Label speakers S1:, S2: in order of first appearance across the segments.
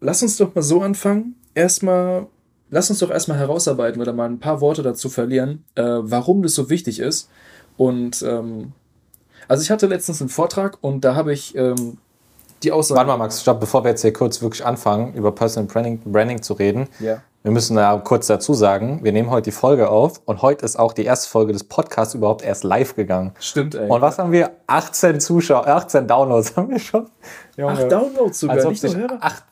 S1: lass uns doch mal so anfangen. Erstmal, lass uns doch erstmal herausarbeiten oder mal ein paar Worte dazu verlieren, äh, warum das so wichtig ist. Und ähm, also ich hatte letztens einen Vortrag und da habe ich ähm, die Aussage.
S2: Warte mal, Max, stopp, bevor wir jetzt hier kurz wirklich anfangen, über Personal Branding, Branding zu reden.
S1: Ja.
S2: Wir müssen da kurz dazu sagen, wir nehmen heute die Folge auf und heute ist auch die erste Folge des Podcasts überhaupt erst live gegangen.
S1: Stimmt, ey.
S2: Und was haben wir? 18 Zuschauer, 18 Downloads haben wir schon.
S1: Junge. Ach, Downloads sogar, nicht nur Hörer?
S2: acht,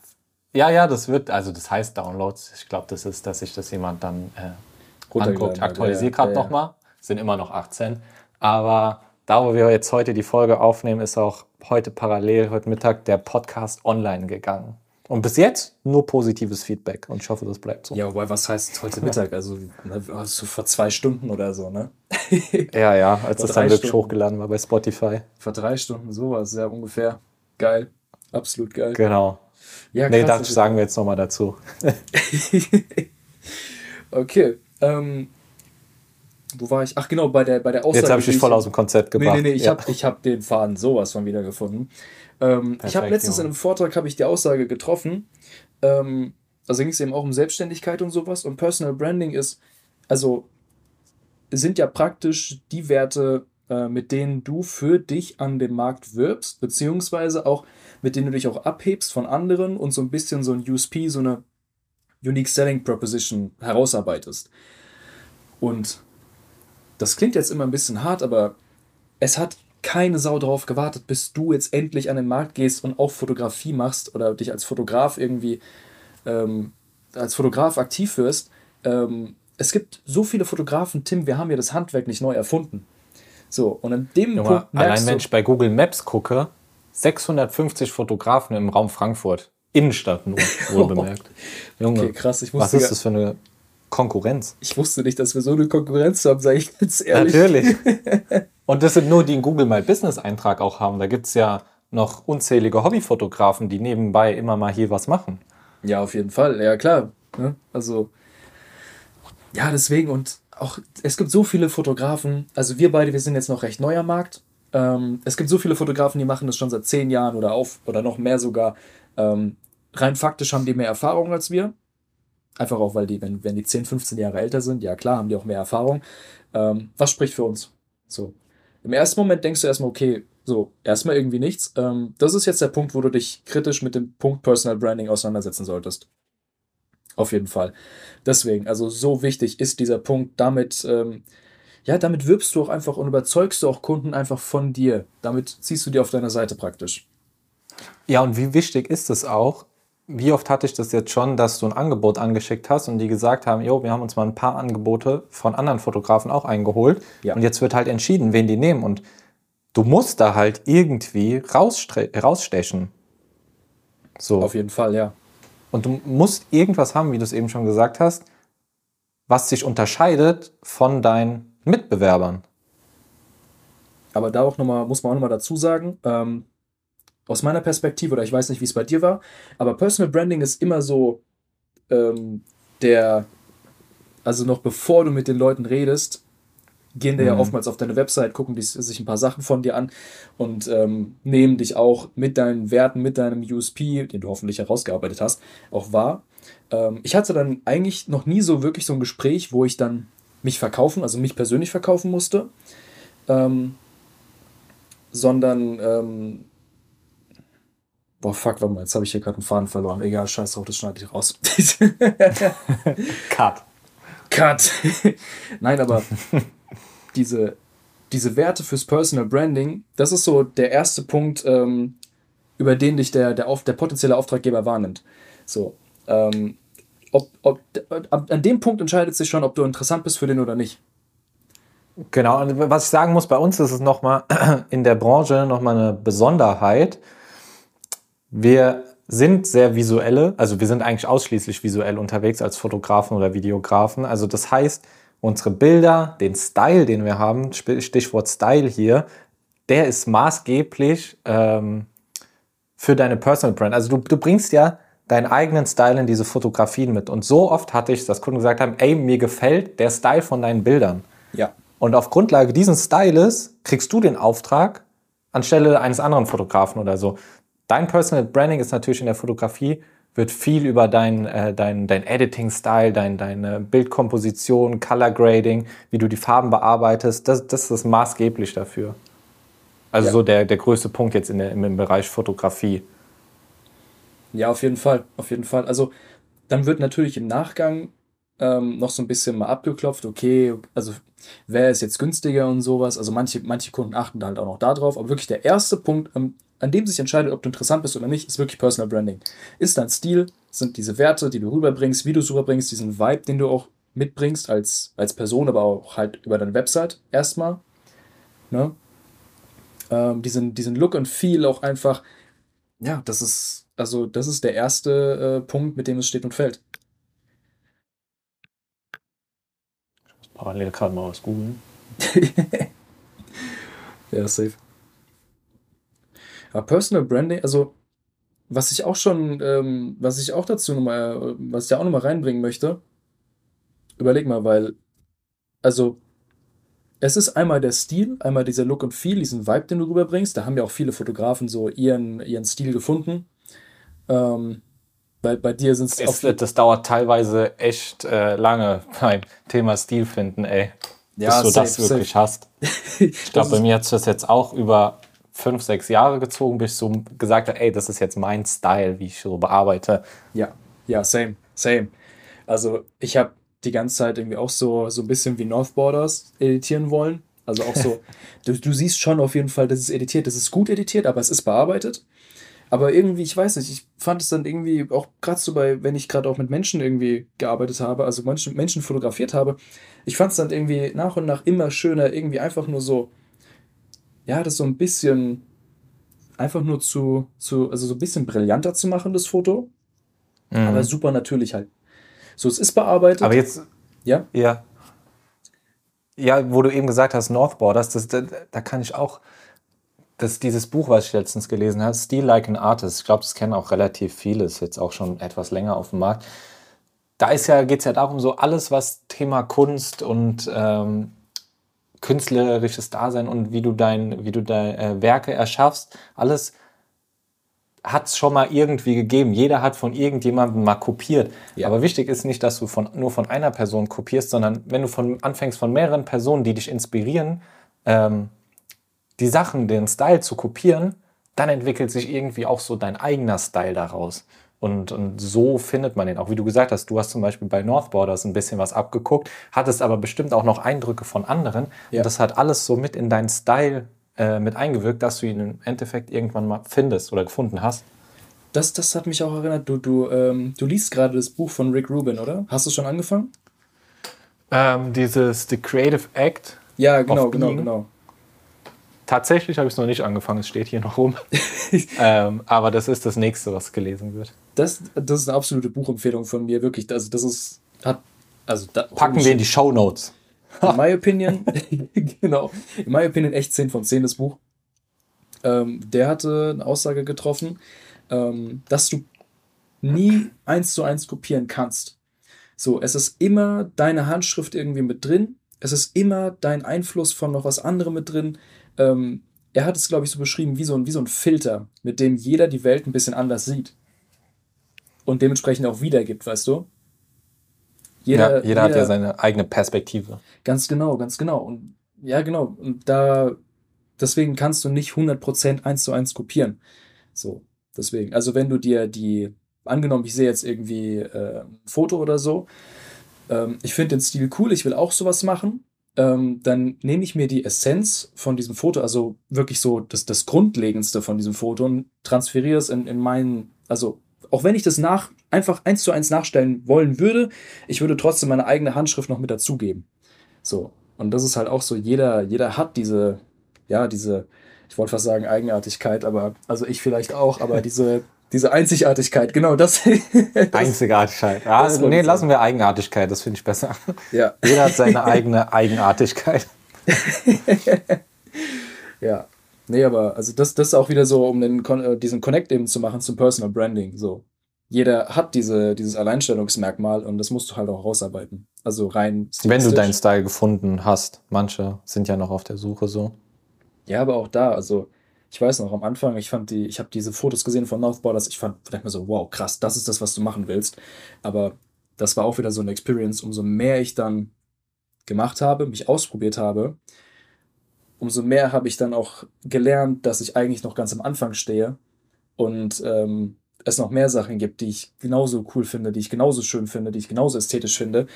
S2: ja, ja, das wird, also das heißt Downloads. Ich glaube, das ist, dass sich das jemand dann äh, anguckt.
S1: hat,
S2: Aktualisiert
S1: ja,
S2: gerade
S1: ja, ja.
S2: nochmal. Sind immer noch 18. Aber da, wo wir jetzt heute die Folge aufnehmen, ist auch heute parallel, heute Mittag, der Podcast online gegangen. Und bis jetzt nur positives Feedback und ich hoffe, das bleibt so.
S1: Ja, wobei, was heißt heute Mittag? Also, ne, vor zwei Stunden oder so, ne?
S2: Ja, ja, als
S1: Vor
S2: das dann wirklich hochgeladen war bei Spotify.
S1: vor drei Stunden, sowas, ja, ungefähr. Geil. Absolut geil.
S2: Genau.
S1: Ja,
S2: Nee, das sagen wir jetzt nochmal dazu.
S1: Okay. Ähm, wo war ich? Ach genau, bei der, bei der Aussage.
S2: Jetzt habe ich dich voll aus dem Konzept
S1: Nee,
S2: gebracht.
S1: nee, nee, ich
S2: Ja.
S1: habe hab den Faden sowas von wiedergefunden. Ähm, ich habe letztens in einem Vortrag habe ich die Aussage getroffen. Ähm, also ging es eben auch um Selbstständigkeit und sowas. Und Personal Branding ist, also sind ja praktisch die Werte, äh, mit denen du für dich an dem Markt wirbst, beziehungsweise auch mit denen du dich auch abhebst von anderen und so ein bisschen so ein USP, so eine Unique Selling Proposition herausarbeitest. Und das klingt jetzt immer ein bisschen hart, aber es hat keine Sau drauf gewartet, bis du jetzt endlich an den Markt gehst und auch Fotografie machst oder dich als Fotograf irgendwie ähm, als Fotograf aktiv wirst. Ähm, es gibt so viele Fotografen, Tim, wir haben ja das Handwerk nicht neu erfunden. So, und an dem
S2: Junge,
S1: Punkt
S2: allein
S1: merkst
S2: wenn
S1: du,
S2: ich bei Google Maps gucke, 650 Fotografen im Raum Frankfurt. Innenstadt nur, wohl bemerkt. Junge,
S1: okay, krass, ich
S2: was ist das für eine Konkurrenz?
S1: ich wusste nicht, dass wir so eine Konkurrenz haben, sage ich ganz ehrlich.
S2: Natürlich. Und das sind nur die einen Google My Business Eintrag auch haben. Da gibt es ja noch unzählige Hobbyfotografen, die nebenbei immer mal hier was machen.
S1: Ja, auf jeden Fall. Ja, klar. Ne? Also, ja, deswegen und auch, es gibt so viele Fotografen, also wir beide, wir sind jetzt noch recht neu am Markt. Ähm, es gibt so viele Fotografen, die machen das schon seit zehn Jahren oder auf oder noch mehr sogar. Ähm, rein faktisch haben die mehr Erfahrung als wir. Einfach auch, weil die, wenn, wenn die 10, 15 Jahre älter sind, ja klar, haben die auch mehr Erfahrung. Ähm, was spricht für uns? So. Im ersten Moment denkst du erstmal, okay, so, erstmal irgendwie nichts. Ähm, das ist jetzt der Punkt, wo du dich kritisch mit dem Punkt Personal Branding auseinandersetzen solltest. Auf jeden Fall. Deswegen, also so wichtig ist dieser Punkt. Damit, ähm, ja, damit wirbst du auch einfach und überzeugst du auch Kunden einfach von dir. Damit ziehst du die auf deiner Seite praktisch.
S2: Ja, und wie wichtig ist es auch? Wie oft hatte ich das jetzt schon, dass du ein Angebot angeschickt hast und die gesagt haben, jo, wir haben uns mal ein paar Angebote von anderen Fotografen auch eingeholt
S1: Ja.
S2: und jetzt wird halt entschieden, wen die nehmen und du musst da halt irgendwie rausstechen. So.
S1: Auf jeden Fall, ja.
S2: Und du musst irgendwas haben, wie du es eben schon gesagt hast, was sich unterscheidet von deinen Mitbewerbern.
S1: Aber da auch noch mal, muss man auch nochmal dazu sagen, ähm, aus meiner Perspektive, oder ich weiß nicht, wie es bei dir war, aber Personal Branding ist immer so ähm, der, also noch bevor du mit den Leuten redest, gehen ja
S2: Mhm.
S1: oftmals auf deine Website, gucken die, sich ein paar Sachen von dir an und ähm, nehmen dich auch mit deinen Werten, mit deinem USP, den du hoffentlich herausgearbeitet hast, auch wahr. Ähm, ich hatte dann eigentlich noch nie so wirklich so ein Gespräch, wo ich dann mich verkaufen, also mich persönlich verkaufen musste. Ähm, sondern, ähm, boah, fuck, warte mal, jetzt habe ich hier gerade einen Faden verloren. Egal, scheiß drauf, das schneide ich raus.
S2: Cut.
S1: Cut. Nein, aber diese, diese Werte fürs Personal Branding, das ist so der erste Punkt, ähm, über den dich der, der, auf, der potenzielle Auftraggeber wahrnimmt. So, ähm, ob, ob, an dem Punkt entscheidet sich schon, ob du interessant bist für den oder nicht.
S2: Genau, und was ich sagen muss, bei uns ist es nochmal in der Branche nochmal eine Besonderheit. Wir sind sehr visuelle, also wir sind eigentlich ausschließlich visuell unterwegs als Fotografen oder Videografen. Also das heißt, unsere Bilder, den Style, den wir haben, Stichwort Style hier, der ist maßgeblich ähm, für deine Personal Brand. Also du, du bringst ja deinen eigenen Style in diese Fotografien mit. Und so oft hatte ich, dass Kunden gesagt haben, ey, mir gefällt der Style von deinen Bildern.
S1: Ja.
S2: Und auf Grundlage dieses Styles kriegst du den Auftrag anstelle eines anderen Fotografen oder so. Dein Personal Branding ist natürlich in der Fotografie wird viel über dein, äh, dein, dein Editing-Style, dein, deine Bildkomposition, Color Grading, wie du die Farben bearbeitest. Das, das ist maßgeblich dafür. Also
S1: Ja.
S2: so der, der größte Punkt jetzt in der, im Bereich Fotografie.
S1: Ja, auf jeden Fall, auf jeden Fall. Also dann wird natürlich im Nachgang ähm, noch so ein bisschen mal abgeklopft, okay, also wer ist jetzt günstiger und sowas. Also manche, manche Kunden achten da halt auch noch darauf, aber wirklich der erste Punkt, ähm, an dem sich entscheidet, ob du interessant bist oder nicht, ist wirklich Personal Branding. Ist dein Stil, sind diese Werte, die du rüberbringst, wie du es rüberbringst, diesen Vibe, den du auch mitbringst als, als Person, aber auch halt über deine Website erstmal. Ne? Ähm, diesen, diesen Look und Feel auch einfach, ja, das ist, also das ist der erste äh, Punkt, mit dem es steht und fällt.
S2: Parallel gerade mal was googeln.
S1: Ja, safe. Aber Personal Branding, also was ich auch schon, ähm, was ich auch dazu nochmal, was ich da auch nochmal reinbringen möchte, überleg mal, weil, also es ist einmal der Stil, einmal dieser Look und Feel, diesen Vibe, den du rüberbringst. Da haben ja auch viele Fotografen so ihren, ihren Stil gefunden. Ähm, bei, bei dir sind es
S2: das dauert teilweise echt äh, lange beim Thema Stil finden, ey.
S1: Ja,
S2: bis du das
S1: safe,
S2: wirklich
S1: safe.
S2: hast. Ich glaube, bei mir hat sich das jetzt auch über fünf, sechs Jahre gezogen, bis ich so gesagt habe, ey, das ist jetzt mein Style, wie ich so bearbeite.
S1: Ja, ja, same, same. Also ich habe die ganze Zeit irgendwie auch so, so ein bisschen wie North Borders editieren wollen. Also auch so, du, du siehst schon auf jeden Fall, das ist editiert, das ist gut editiert, aber es ist bearbeitet. Aber irgendwie, ich weiß nicht, ich fand es dann irgendwie auch gerade so bei, wenn ich gerade auch mit Menschen irgendwie gearbeitet habe, also Menschen, Menschen fotografiert habe, ich fand es dann irgendwie nach und nach immer schöner, irgendwie einfach nur so, ja, das so ein bisschen, einfach nur zu, zu also so ein bisschen brillanter zu machen, das Foto. Aber super natürlich halt. So, es ist bearbeitet.
S2: Aber jetzt,
S1: ja,
S2: ja. Ja, wo du eben gesagt hast, North Borders, das, da, da kann ich auch, das, dieses Buch, was ich letztens gelesen habe, Steal Like an Artist, ich glaube, das kennen auch relativ viele, ist jetzt auch schon etwas länger auf dem Markt. Da ist ja, geht es ja darum, so alles, was Thema Kunst und ähm, künstlerisches Dasein und wie du dein, wie du deine äh, Werke erschaffst, alles hat es schon mal irgendwie gegeben. Jeder hat von irgendjemandem mal kopiert.
S1: Ja.
S2: Aber wichtig ist nicht, dass du von, nur von einer Person kopierst, sondern wenn du von, anfängst von mehreren Personen, die dich inspirieren, ähm, die Sachen, den Style zu kopieren, dann entwickelt sich irgendwie auch so dein eigener Style daraus. Und, und so findet man den auch. Wie du gesagt hast, du hast zum Beispiel bei North Borders ein bisschen was abgeguckt, hattest aber bestimmt auch noch Eindrücke von anderen.
S1: Ja.
S2: Und das hat alles so mit in deinen Style äh, mit eingewirkt, dass du ihn im Endeffekt irgendwann mal findest oder gefunden hast.
S1: das, das hat mich auch erinnert. Du, du, ähm, du liest gerade das Buch von Rick Rubin, oder? Hast du schon angefangen?
S2: Ähm, dieses The Creative Act.
S1: Ja, genau, genau,
S2: Being?
S1: genau.
S2: Tatsächlich habe ich es noch nicht angefangen, es steht hier noch rum. ähm, aber das ist das nächste, was gelesen wird.
S1: Das, das ist eine absolute Buchempfehlung von mir, wirklich. Also, das ist, hat, also, da,
S2: Packen wir in die Show Notes.
S1: In my opinion, genau, in my opinion echt 10 von 10 das Buch. Ähm, der hatte eine Aussage getroffen, ähm, dass du nie eins zu eins kopieren kannst. So, es ist immer deine Handschrift irgendwie mit drin. Es ist immer dein Einfluss von noch was anderem mit drin. Ähm, er hat es, glaube ich, so beschrieben wie so, ein, wie so ein Filter, mit dem jeder die Welt ein bisschen anders sieht. Und dementsprechend auch wiedergibt, weißt du?
S2: ja, jeder hat ja seine eigene Perspektive.
S1: Ganz genau, ganz genau. Und ja, genau. Und da, deswegen kannst du nicht 100% eins zu eins kopieren. So, deswegen. Also, wenn du dir die, angenommen, ich sehe jetzt irgendwie äh, ein Foto oder so, ähm, ich finde den Stil cool, ich will auch sowas machen, ähm, dann nehme ich mir die Essenz von diesem Foto, also wirklich so das, das Grundlegendste von diesem Foto und transferiere es in, in meinen, also auch wenn ich das nach, einfach eins zu eins nachstellen wollen würde, ich würde trotzdem meine eigene Handschrift noch mit dazugeben. So. Und das ist halt auch so, jeder, jeder hat diese, ja, diese, ich wollte fast sagen Eigenartigkeit, aber, also ich vielleicht auch, aber diese, diese Einzigartigkeit, genau das. das
S2: Einzigartigkeit. Ja,
S1: das
S2: nee, lassen wir Eigenartigkeit, das finde ich besser.
S1: ja,
S2: Jeder hat seine eigene Eigenartigkeit.
S1: ja. Nee, aber also das, das ist auch wieder so, um den, äh, diesen Connect eben zu machen zum Personal Branding. So. Jeder hat diese, dieses Alleinstellungsmerkmal und das musst du halt auch rausarbeiten. Also rein.
S2: Wenn du deinen Style gefunden hast. Manche sind ja noch auf der Suche so.
S1: Ja, aber auch da, also ich weiß noch, am Anfang, ich fand die, ich habe diese Fotos gesehen von Northborders, ich fand, dachte mir so, wow, krass, das ist das, was du machen willst. Aber das war auch wieder so eine Experience, umso mehr ich dann gemacht habe, mich ausprobiert habe, umso mehr habe ich dann auch gelernt, dass ich eigentlich noch ganz am Anfang stehe und ähm, es noch mehr Sachen gibt, die ich genauso cool finde, die ich genauso schön finde, die ich genauso ästhetisch finde.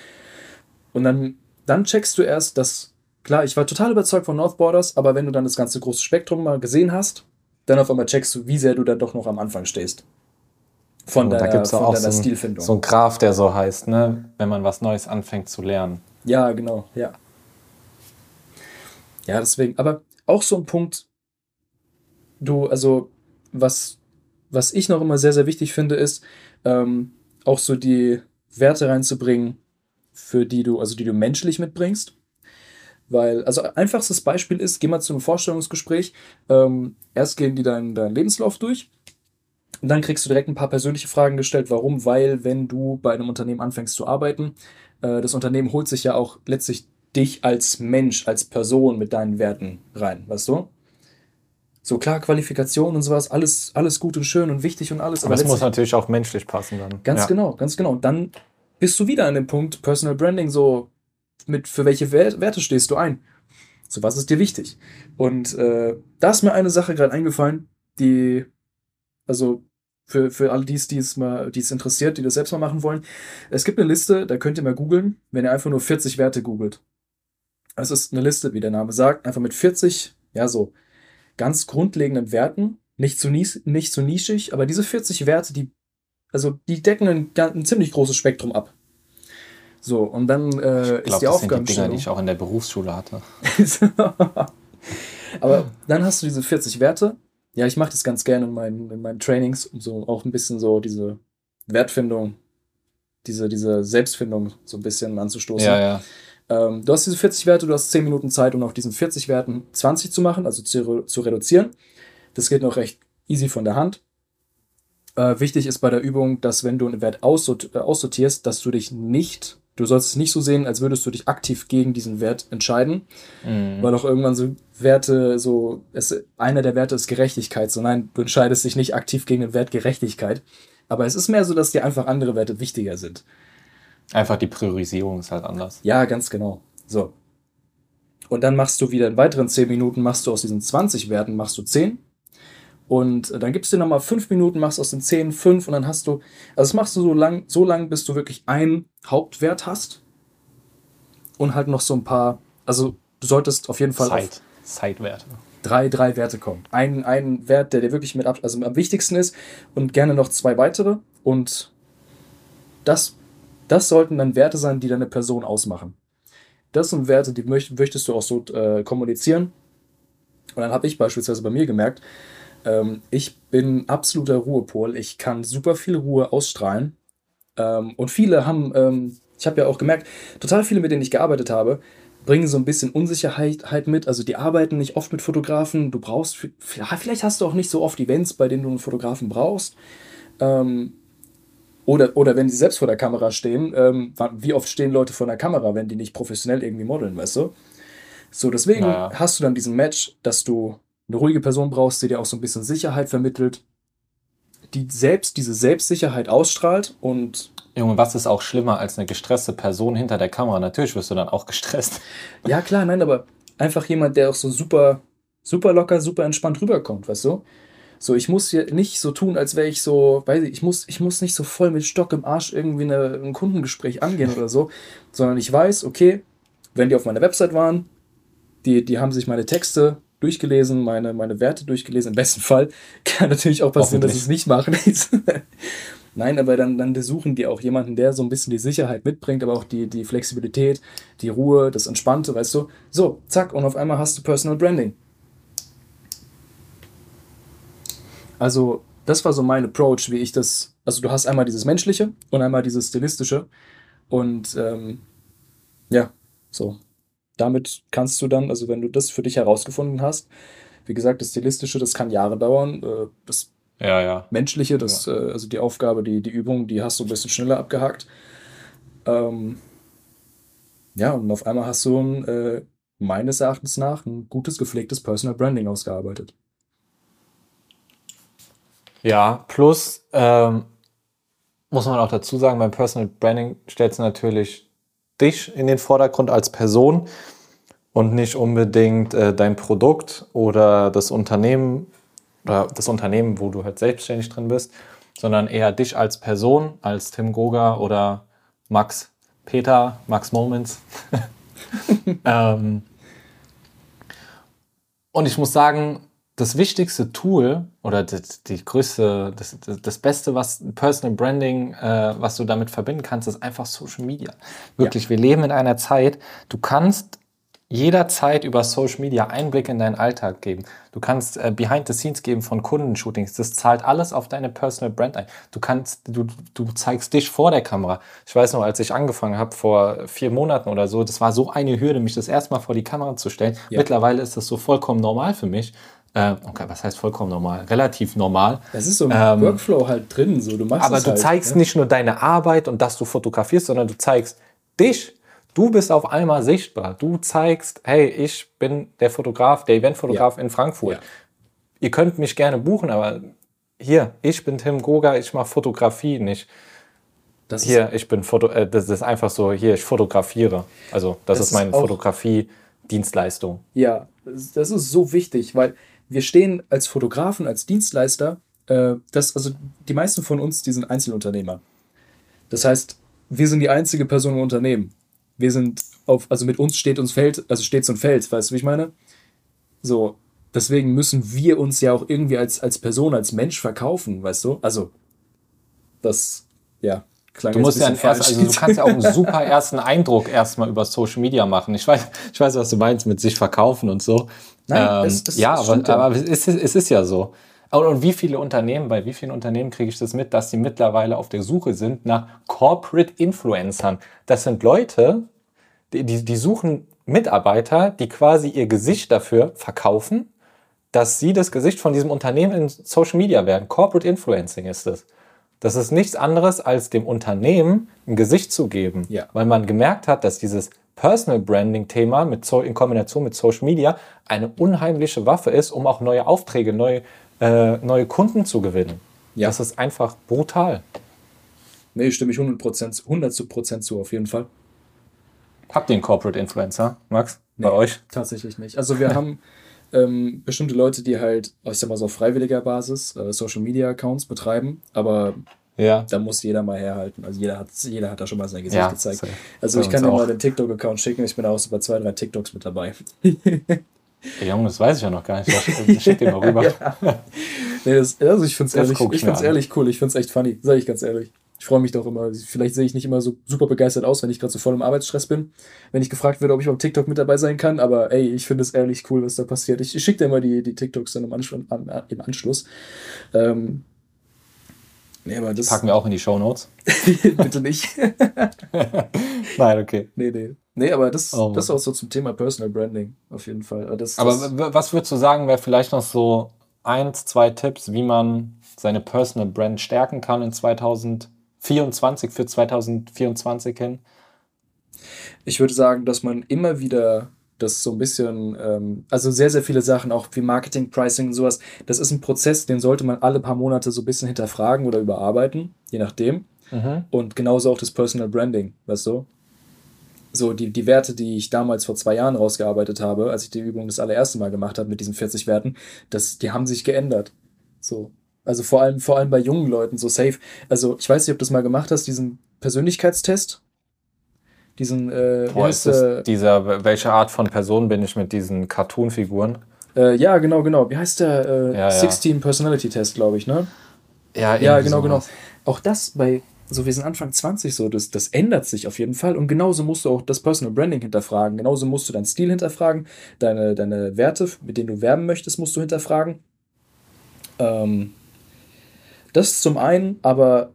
S1: Und dann, dann checkst du erst, dass, klar, ich war total überzeugt von North Borders, aber wenn du dann das ganze große Spektrum mal gesehen hast, dann auf einmal checkst du, wie sehr du dann doch noch am Anfang stehst. Von
S2: Oh,
S1: deiner,
S2: da gibt es
S1: von
S2: auch
S1: deiner
S2: so, ein,
S1: Stilfindung.
S2: so ein Graph, der so heißt, ne? wenn man was Neues anfängt zu lernen.
S1: Ja, genau, ja. Ja, deswegen, aber auch so ein Punkt, du, also, was, was ich noch immer sehr, sehr wichtig finde, ist, ähm, auch so die Werte reinzubringen, für die du, also die du menschlich mitbringst. Weil, also einfachstes Beispiel ist, geh mal zu einem Vorstellungsgespräch, ähm, erst gehen die deinen, deinen Lebenslauf durch und dann kriegst du direkt ein paar persönliche Fragen gestellt. Warum? Weil, wenn du bei einem Unternehmen anfängst zu arbeiten, äh, das Unternehmen holt sich ja auch letztlich dich als Mensch, als Person mit deinen Werten rein, weißt du? So klar, Qualifikation und sowas, alles, alles gut und schön und wichtig und alles.
S2: Aber es muss natürlich auch menschlich passen dann.
S1: Ganz
S2: ja.
S1: genau, ganz genau. Und dann bist du wieder an dem Punkt Personal Branding, so mit für welche Wer- Werte stehst du ein? So was ist dir wichtig? Und äh, da ist mir eine Sache gerade eingefallen, die, also für, für alle, die es, die es mal, die es interessiert, die das selbst mal machen wollen. Es gibt eine Liste, da könnt ihr mal googeln, wenn ihr einfach nur 40 Werte googelt. Es ist eine Liste, wie der Name sagt, einfach mit 40, ja, so ganz grundlegenden Werten, nicht zu, nies, nicht zu nischig, aber diese 40 Werte, die also die decken ein, ein ziemlich großes Spektrum ab. So, und dann äh,
S2: Ich
S1: ist
S2: glaube,
S1: die
S2: das sind die Dinger, die
S1: Aufgabenstellung.
S2: ich auch in der Berufsschule hatte.
S1: Aber dann hast du diese 40 Werte. Ja, ich mache das ganz gerne in meinen, in meinen Trainings, um so auch ein bisschen so diese Wertfindung, diese, diese Selbstfindung so ein bisschen anzustoßen.
S2: Ja, ja.
S1: Ähm, du hast diese 40 Werte, du hast 10 Minuten Zeit, um auf diesen 40 Werten 20 zu machen, also zu, zu reduzieren. Das geht noch recht easy von der Hand. Äh, wichtig ist bei der Übung, dass wenn du einen Wert äh, aussortierst, dass du dich nicht, du sollst es nicht so sehen, als würdest du dich aktiv gegen diesen Wert entscheiden,
S2: Mhm.
S1: weil auch irgendwann so Werte, so, es, einer der Werte ist Gerechtigkeit, so nein, du entscheidest dich nicht aktiv gegen den Wert Gerechtigkeit, aber es ist mehr so, dass dir einfach andere Werte wichtiger sind.
S2: Einfach die Priorisierung ist halt anders.
S1: Ja, ganz genau. So. Und dann machst du wieder in weiteren 10 Minuten, machst du aus diesen 20 Werten, machst du 10. Und äh, dann gibst du dir nochmal 5 Minuten, machst aus den 10 5 und dann hast du, also das machst du so lang, so lang, bis du wirklich einen Hauptwert hast. Und halt noch so ein paar, also du solltest auf jeden Fall auf
S2: Zeit. Zeitwerte.
S1: drei, drei Werte kommen. Ein, ein Wert, der dir wirklich mit ab, also am wichtigsten ist und gerne noch zwei weitere. Und das, das sollten dann Werte sein, die deine Person ausmachen. Das sind Werte, die möcht, möchtest du auch so äh, kommunizieren. Und dann habe ich beispielsweise bei mir gemerkt, ähm, ich bin absoluter Ruhepol. Ich kann super viel Ruhe ausstrahlen. Ähm, und viele haben, ähm, ich habe ja auch gemerkt, total viele, mit denen ich gearbeitet habe, bringen so ein bisschen Unsicherheit mit. Also die arbeiten nicht oft mit Fotografen. Du brauchst, vielleicht hast du auch nicht so oft Events, bei denen du einen Fotografen brauchst. Ähm, oder, oder wenn sie selbst vor der Kamera stehen, ähm, wie oft stehen Leute vor der Kamera, wenn die nicht professionell irgendwie modeln, weißt du? So, deswegen
S2: Naja.
S1: hast du dann diesen Match, dass du eine ruhige Person brauchst, die dir auch so ein bisschen Sicherheit vermittelt, die selbst diese Selbstsicherheit ausstrahlt und
S2: Junge, was ist auch schlimmer als eine gestresste Person hinter der Kamera? Natürlich wirst du dann auch gestresst.
S1: Ja, klar, nein, aber einfach jemand, der auch so super, super locker, super entspannt rüberkommt, weißt du? So, ich muss hier nicht so tun, als wäre ich so, weiß ich, ich muss, ich muss nicht so voll mit Stock im Arsch irgendwie eine, ein Kundengespräch angehen oder so, sondern ich weiß, okay, wenn die auf meiner Website waren, die, die haben sich meine Texte durchgelesen, meine, meine Werte durchgelesen, im besten Fall. Kann natürlich auch passieren, dass sie es nicht machen. Nein, aber dann, dann suchen die auch jemanden, der so ein bisschen die Sicherheit mitbringt, aber auch die, die Flexibilität, die Ruhe, das Entspannte, weißt du? So, zack, und auf einmal hast du Personal Branding. Also, das war so mein Approach, wie ich das. Also, du hast einmal dieses Menschliche und einmal dieses Stilistische. Und ähm, ja, so. Damit kannst du dann, also wenn du das für dich herausgefunden hast, wie gesagt, das Stilistische, das kann Jahre dauern. Äh, das
S2: Ja, ja.
S1: Menschliche, das, äh, also die Aufgabe, die, die Übung, die hast du ein bisschen schneller abgehakt. Ähm, ja, und auf einmal hast du ein, äh, meines Erachtens nach ein gutes, gepflegtes Personal Branding ausgearbeitet.
S2: Ja, plus ähm, muss man auch dazu sagen, beim Personal Branding stellst du natürlich dich in den Vordergrund als Person und nicht unbedingt äh, dein Produkt oder das Unternehmen oder das Unternehmen, wo du halt selbstständig drin bist, sondern eher dich als Person, als Tim Goga oder Max Peter, Max Moments. ähm, und ich muss sagen, das wichtigste Tool oder das, die größte, das, das, Beste, was Personal Branding, äh, was du damit verbinden kannst, ist einfach Social Media. Wirklich, ja. wir leben in einer Zeit, du kannst jederzeit über Social Media Einblick in deinen Alltag geben. Du kannst äh, Behind the Scenes geben von Kundenshootings. Das zahlt alles auf deine Personal Brand ein. Du kannst, du, du zeigst dich vor der Kamera. Ich weiß noch, als ich angefangen habe vor vier Monaten oder so, das war so eine Hürde, mich das erstmal vor die Kamera zu stellen. Ja. Mittlerweile ist das so vollkommen normal für mich. Äh, okay, was heißt vollkommen normal? Relativ normal.
S1: Das ist so im ähm, Workflow halt drin. So, du machst
S2: aber du
S1: halt,
S2: zeigst ne? nicht nur deine Arbeit und dass du fotografierst, sondern du zeigst dich Du bist auf einmal sichtbar. Du zeigst, hey, ich bin der Fotograf, der Eventfotograf ja. in Frankfurt. Ja. Ihr könnt mich gerne buchen, aber hier, ich bin Tim Goga, ich mache Fotografie nicht. Das hier, ich bin Foto, äh, das ist einfach so, hier, ich fotografiere. Also, das, das ist meine Fotografie-Dienstleistung.
S1: Ja, das ist so wichtig, weil wir stehen als Fotografen, als Dienstleister, äh, das, also die meisten von uns, die sind Einzelunternehmer. Das heißt, wir sind die einzige Person im Unternehmen wir sind auf, also mit uns steht uns Feld, also steht und fällt, weißt du, wie ich meine? So, deswegen müssen wir uns ja auch irgendwie als, als Person, als Mensch verkaufen, weißt du? Also, das, ja,
S2: klang Du musst ja erst, also du kannst ja auch einen super ersten Eindruck erstmal über Social Media machen. Ich weiß, ich weiß, was du meinst mit sich verkaufen und so. Nein, ähm, es, es, ja, aber, ja, aber es, ist, es ist ja so. Und wie viele Unternehmen, bei wie vielen Unternehmen kriege ich das mit, dass sie mittlerweile auf der Suche sind nach Corporate Influencern? Das sind Leute, die, die, die suchen Mitarbeiter, die quasi ihr Gesicht dafür verkaufen, dass sie das Gesicht von diesem Unternehmen in Social Media werden. Corporate Influencing ist es. Das ist nichts anderes, als dem Unternehmen ein Gesicht zu geben, ja. weil man gemerkt hat, dass dieses Personal Branding Thema mit in Kombination mit Social Media eine unheimliche Waffe ist, um auch neue Aufträge, neue äh, neue Kunden zu gewinnen. Ja. Das ist einfach brutal.
S1: Nee, stimme ich 100%, 100 zu, auf jeden Fall.
S2: Habt ihr einen Corporate Influencer, Max, nee, bei euch?
S1: Tatsächlich nicht. Also wir haben ähm, bestimmte Leute, die halt, ich sag mal so auf freiwilliger Basis äh, Social Media Accounts betreiben, aber ja. da muss jeder mal herhalten. Also jeder hat, jeder hat da schon mal sein Gesicht ja, gezeigt. Also ich kann dir mal den TikTok-Account schicken, ich bin auch so bei zwei, drei TikToks mit dabei.
S2: Der Junge, das weiß ich ja noch gar nicht. Ich schick dir mal rüber. ja.
S1: nee, das, also ich finde es ehrlich, ich find's ehrlich cool. Ich finde es echt funny, sage ich ganz ehrlich. Ich freue mich doch immer. Vielleicht sehe ich nicht immer so super begeistert aus, wenn ich gerade so voll im Arbeitsstress bin. Wenn ich gefragt werde, ob ich beim TikTok mit dabei sein kann. Aber ey, ich finde es ehrlich cool, was da passiert. Ich, ich schicke dir immer die, die TikToks dann im, Anschluss. An, im Anschluss. Ähm,
S2: nee, aber das Packen wir auch in die Show Notes.
S1: Bitte nicht.
S2: Nein, okay.
S1: Nee, nee. Nee, aber das, oh, das ist auch so zum Thema Personal Branding, auf jeden Fall. Das,
S2: aber das was würdest du sagen, wäre vielleicht noch so eins, zwei Tipps, wie man seine Personal Brand stärken kann in 2024, für 2024 hin?
S1: Ich würde sagen, dass man immer wieder das so ein bisschen, ähm, also sehr, sehr viele Sachen, auch wie Marketing, Pricing und sowas, das ist ein Prozess, den sollte man alle paar Monate so ein bisschen hinterfragen oder überarbeiten, je nachdem. Mhm. Und genauso auch das Personal Branding, weißt du? so die, die Werte, die ich damals vor zwei Jahren rausgearbeitet habe, als ich die Übung das allererste Mal gemacht habe mit diesen 40 Werten, das, die haben sich geändert. So. Also vor allem, vor allem bei jungen Leuten, so safe. Also ich weiß nicht, ob du das mal gemacht hast, diesen Persönlichkeitstest. Diesen, äh,
S2: Boah, ist das dieser, welche Art von Person bin ich mit diesen Cartoon-Figuren?
S1: Äh, ja, genau, genau. Wie heißt der? Äh, ja, 16 ja. Personality Test, glaube ich, ne? Ja, ja genau, genau. Auch das bei so wir sind Anfang 20 so, das, das ändert sich auf jeden Fall. Und genauso musst du auch das Personal Branding hinterfragen. Genauso musst du deinen Stil hinterfragen, deine, deine Werte, mit denen du werben möchtest, musst du hinterfragen. Ähm, das zum einen, aber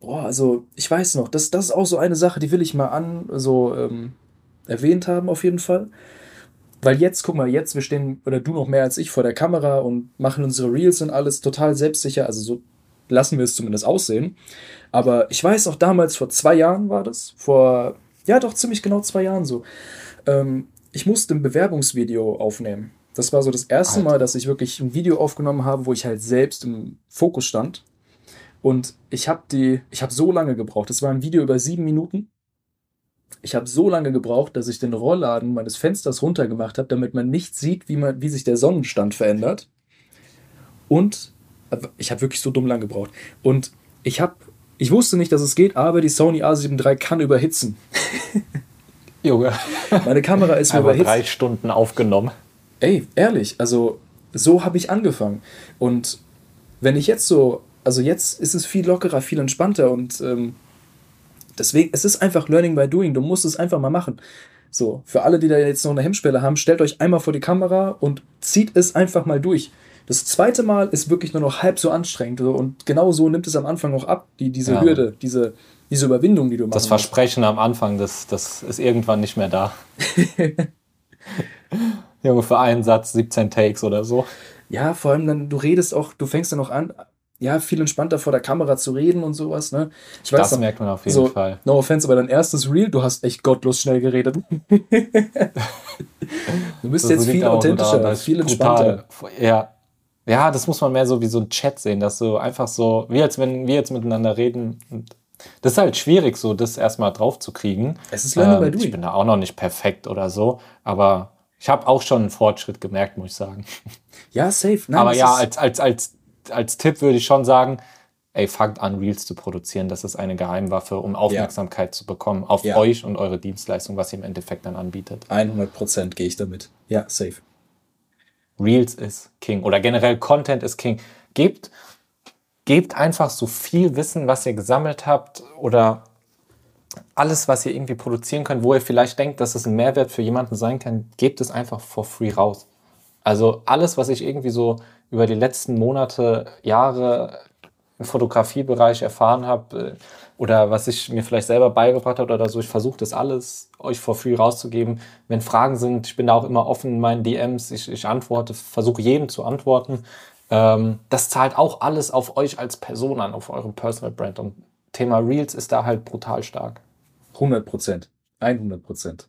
S1: boah, also ich weiß noch, das, das ist auch so eine Sache, die will ich mal an so ähm, erwähnt haben auf jeden Fall. Weil jetzt, guck mal, jetzt, wir stehen, oder du noch mehr als ich vor der Kamera und machen unsere Reels und alles total selbstsicher, also so lassen wir es zumindest aussehen. Aber ich weiß auch damals, vor zwei Jahren war das, vor, ja doch ziemlich genau zwei Jahren so. Ähm, ich musste ein Bewerbungsvideo aufnehmen. Das war so das erste Alter. Mal, dass ich wirklich ein Video aufgenommen habe, wo ich halt selbst im Fokus stand. Und ich habe die, ich habe so lange gebraucht. Das war ein Video über sieben Minuten. Ich habe so lange gebraucht, dass ich den Rollladen meines Fensters runtergemacht habe, damit man nicht sieht, wie, man, wie sich der Sonnenstand verändert. Und ich habe wirklich so dumm lang gebraucht. Und ich habe, ich wusste nicht, dass es geht, aber die Sony A7 III kann überhitzen.
S2: Junge.
S1: Meine Kamera ist mir
S2: überhitzt. drei Stunden aufgenommen.
S1: Ey, ehrlich, also so habe ich angefangen. Und wenn ich jetzt so, also jetzt ist es viel lockerer, viel entspannter und ähm, deswegen, es ist einfach Learning by Doing. Du musst es einfach mal machen. So, für alle, die da jetzt noch eine Hemmschwelle haben, stellt euch einmal vor die Kamera und zieht es einfach mal durch. Das zweite Mal ist wirklich nur noch halb so anstrengend. Und genau so nimmt es am Anfang auch ab, die, diese ja. Hürde, diese, diese Überwindung, die du
S2: machst. Das Versprechen musst. am Anfang, das, das ist irgendwann nicht mehr da. Junge, für einen Satz 17 Takes oder so.
S1: Ja, vor allem dann, du redest auch, du fängst dann auch an, ja, viel entspannter vor der Kamera zu reden und sowas, ne?
S2: Ich weiß das noch, merkt man auf jeden so, Fall.
S1: No offense, aber dein erstes Reel, du hast echt gottlos schnell geredet. du bist das jetzt viel authentischer, viel entspannter.
S2: Ja. Ja, das muss man mehr so wie so ein Chat sehen, dass so einfach so, wie als wenn wir jetzt miteinander reden. das ist halt schwierig, so das erstmal drauf zu kriegen. Es ist leider ähm, bei du. Ich bin da auch noch nicht perfekt oder so, aber ich habe auch schon einen Fortschritt gemerkt, muss ich sagen.
S1: Ja, safe.
S2: Nein, aber ja, als, als, als als Tipp würde ich schon sagen, ey, fangt an, Reels zu produzieren. Das ist eine Geheimwaffe, um Aufmerksamkeit ja. zu bekommen auf ja. euch und eure Dienstleistung, was ihr im Endeffekt dann anbietet.
S1: 100 Prozent gehe ich damit. Ja, safe.
S2: Reels ist King oder generell Content ist King. Gebt, gebt einfach so viel Wissen, was ihr gesammelt habt oder alles, was ihr irgendwie produzieren könnt, wo ihr vielleicht denkt, dass es ein Mehrwert für jemanden sein kann, gebt es einfach for free raus. Also alles, was ich irgendwie so über die letzten Monate, Jahre im Fotografiebereich erfahren habe äh, oder was ich mir vielleicht selber beigebracht habe oder so, ich versuche das alles euch for free rauszugeben. Wenn Fragen sind, ich bin da auch immer offen in meinen DMs, ich, ich antworte, versuche jedem zu antworten. Ähm, das zahlt auch alles auf euch als Person an, auf eurem Personal Brand. Und Thema Reels ist da halt brutal stark.
S1: 100 Prozent. 100 Prozent.